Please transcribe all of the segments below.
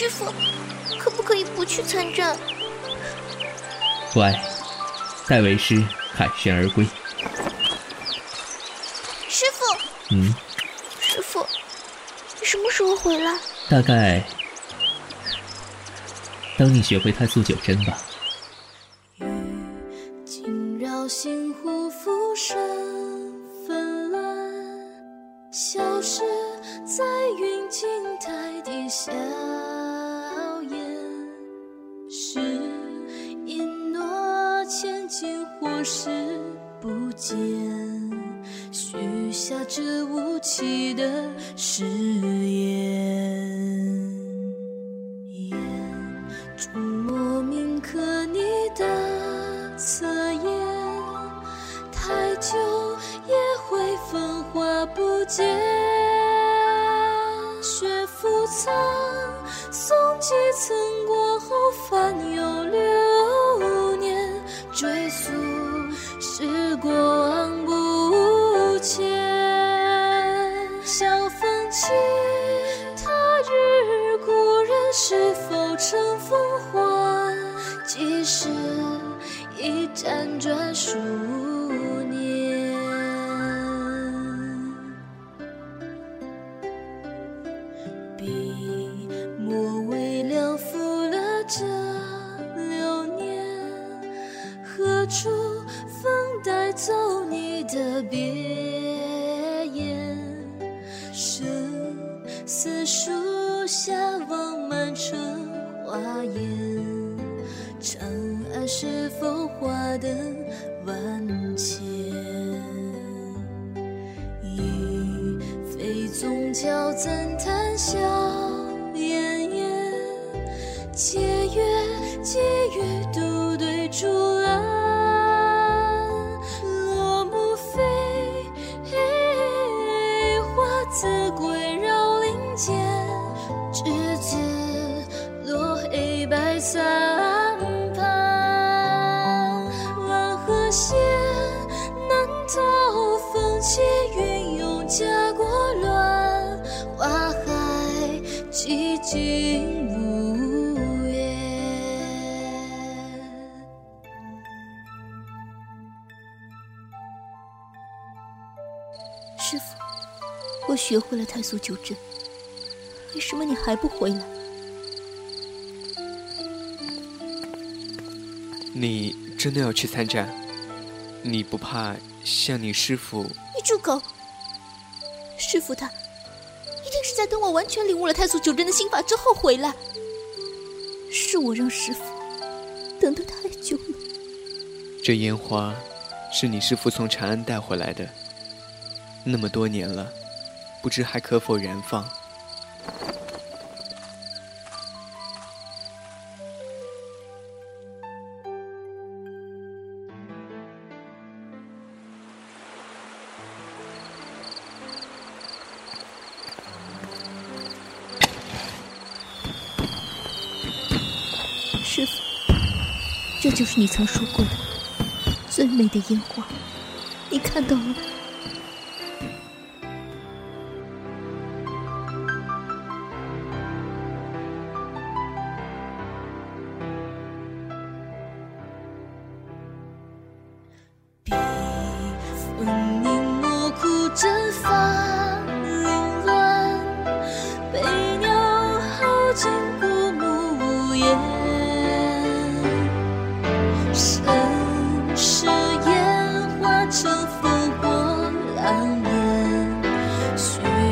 师傅，可不可以不去参战？乖，待为师凯旋而归。师傅，嗯，师傅，你什么时候回来？大概等你学会太素九针吧。惊扰星湖浮生纷乱，消失在云静台底硝消失不见，许下这无期的誓言。眼中莫名刻你的侧颜，太久也会风化不见。雪覆苍，送几层过后，翻涌相逢起，他日故人是否成风唤？几时已辗转数年？笔墨微凉拂了这流年，何处风带走你的别是否花灯万千？亦非宗教怎谈笑颜颜？借月寄予独对竹篮，落木飞，花自归绕寂静无言。师傅，我学会了太素九针，为什么你还不回来？你真的要去参战？你不怕像你师傅？你住口！师傅他一定是在等我完全领悟了太素九针的心法之后回来。是我让师傅等得太久了。这烟花是你师傅从长安带回来的，那么多年了，不知还可否燃放？师傅，这就是你曾说过的最美的烟花，你看到了吗？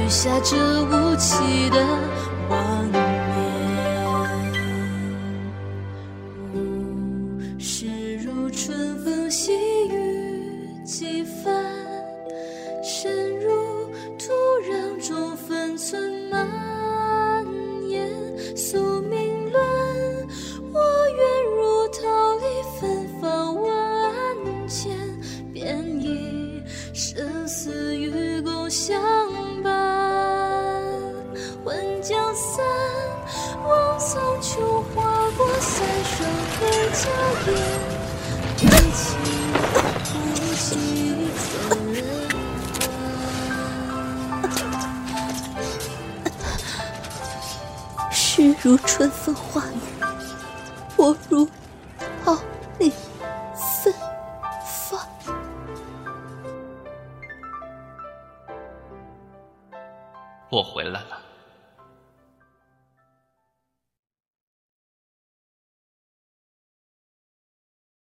许下这无期的妄言。物是如春风细雨几番，深入土壤中分寸蔓延。宿命论，我愿如桃李芬芳万千，便以生死与共相诗如春风化雨，我如桃李芬芳。我回来了。